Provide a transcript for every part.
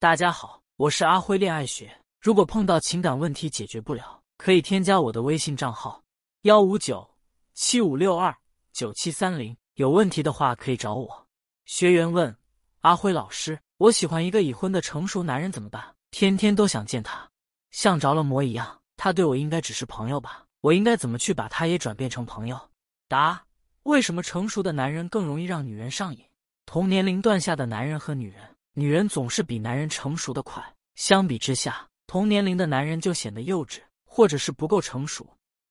大家好，我是阿辉恋爱学。如果碰到情感问题解决不了，可以添加我的微信账号幺五九七五六二九七三零。有问题的话可以找我。学员问阿辉老师：“我喜欢一个已婚的成熟男人怎么办？天天都想见他，像着了魔一样。他对我应该只是朋友吧？我应该怎么去把他也转变成朋友？”答：为什么成熟的男人更容易让女人上瘾？同年龄段下的男人和女人。女人总是比男人成熟的快，相比之下，同年龄的男人就显得幼稚，或者是不够成熟。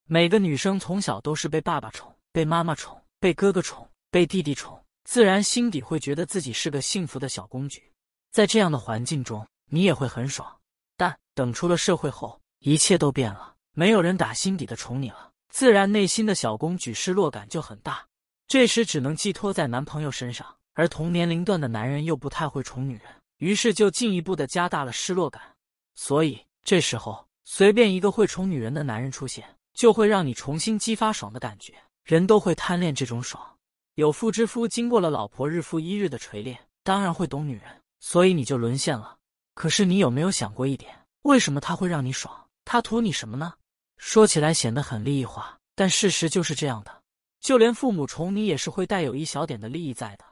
每个女生从小都是被爸爸宠、被妈妈宠、被哥哥宠、被弟弟宠，自然心底会觉得自己是个幸福的小公举。在这样的环境中，你也会很爽。但等出了社会后，一切都变了，没有人打心底的宠你了，自然内心的小公举失落感就很大。这时只能寄托在男朋友身上。而同年龄段的男人又不太会宠女人，于是就进一步的加大了失落感。所以这时候，随便一个会宠女人的男人出现，就会让你重新激发爽的感觉。人都会贪恋这种爽。有妇之夫经过了老婆日复一日的锤炼，当然会懂女人，所以你就沦陷了。可是你有没有想过一点，为什么他会让你爽？他图你什么呢？说起来显得很利益化，但事实就是这样的。就连父母宠你，也是会带有一小点的利益在的。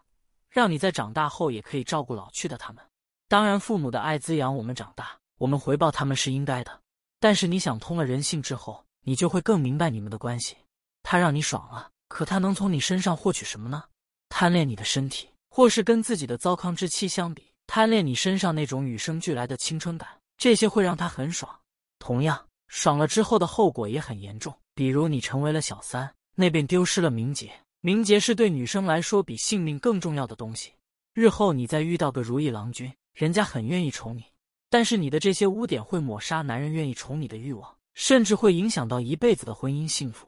让你在长大后也可以照顾老去的他们。当然，父母的爱滋养我们长大，我们回报他们是应该的。但是你想通了人性之后，你就会更明白你们的关系。他让你爽了，可他能从你身上获取什么呢？贪恋你的身体，或是跟自己的糟糠之妻相比，贪恋你身上那种与生俱来的青春感，这些会让他很爽。同样，爽了之后的后果也很严重，比如你成为了小三，那便丢失了名节。名节是对女生来说比性命更重要的东西。日后你再遇到个如意郎君，人家很愿意宠你，但是你的这些污点会抹杀男人愿意宠你的欲望，甚至会影响到一辈子的婚姻幸福。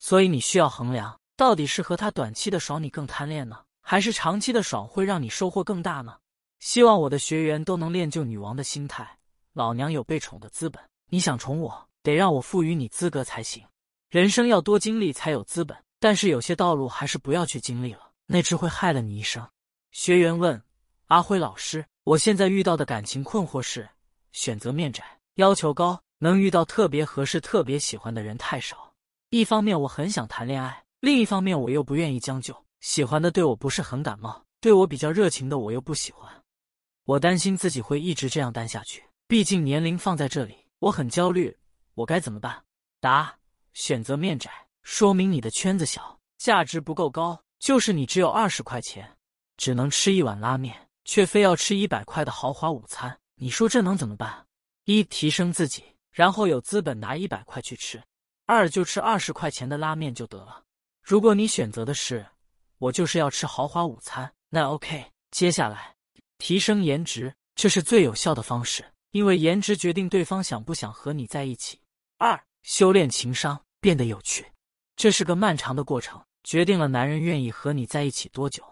所以你需要衡量，到底是和他短期的爽你更贪恋呢，还是长期的爽会让你收获更大呢？希望我的学员都能练就女王的心态。老娘有被宠的资本，你想宠我，得让我赋予你资格才行。人生要多经历才有资本。但是有些道路还是不要去经历了，那只会害了你一生。学员问阿辉老师：“我现在遇到的感情困惑是，选择面窄，要求高，能遇到特别合适、特别喜欢的人太少。一方面我很想谈恋爱，另一方面我又不愿意将就。喜欢的对我不是很感冒，对我比较热情的我又不喜欢。我担心自己会一直这样单下去，毕竟年龄放在这里，我很焦虑。我该怎么办？”答：选择面窄。说明你的圈子小，价值不够高。就是你只有二十块钱，只能吃一碗拉面，却非要吃一百块的豪华午餐。你说这能怎么办？一提升自己，然后有资本拿一百块去吃；二就吃二十块钱的拉面就得了。如果你选择的是我就是要吃豪华午餐，那 OK。接下来提升颜值，这是最有效的方式，因为颜值决定对方想不想和你在一起。二修炼情商，变得有趣。这是个漫长的过程，决定了男人愿意和你在一起多久。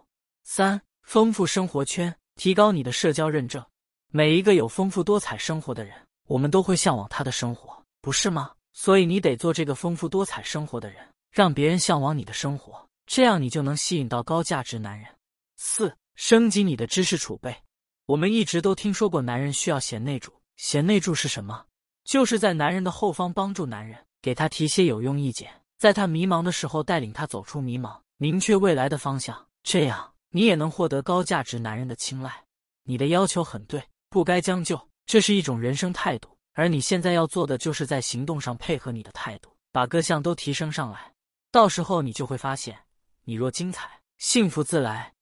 三、丰富生活圈，提高你的社交认证。每一个有丰富多彩生活的人，我们都会向往他的生活，不是吗？所以你得做这个丰富多彩生活的人，让别人向往你的生活，这样你就能吸引到高价值男人。四、升级你的知识储备。我们一直都听说过男人需要贤内助，贤内助是什么？就是在男人的后方帮助男人，给他提些有用意见。在他迷茫的时候，带领他走出迷茫，明确未来的方向，这样你也能获得高价值男人的青睐。你的要求很对，不该将就，这是一种人生态度。而你现在要做的，就是在行动上配合你的态度，把各项都提升上来。到时候你就会发现，你若精彩，幸福自来。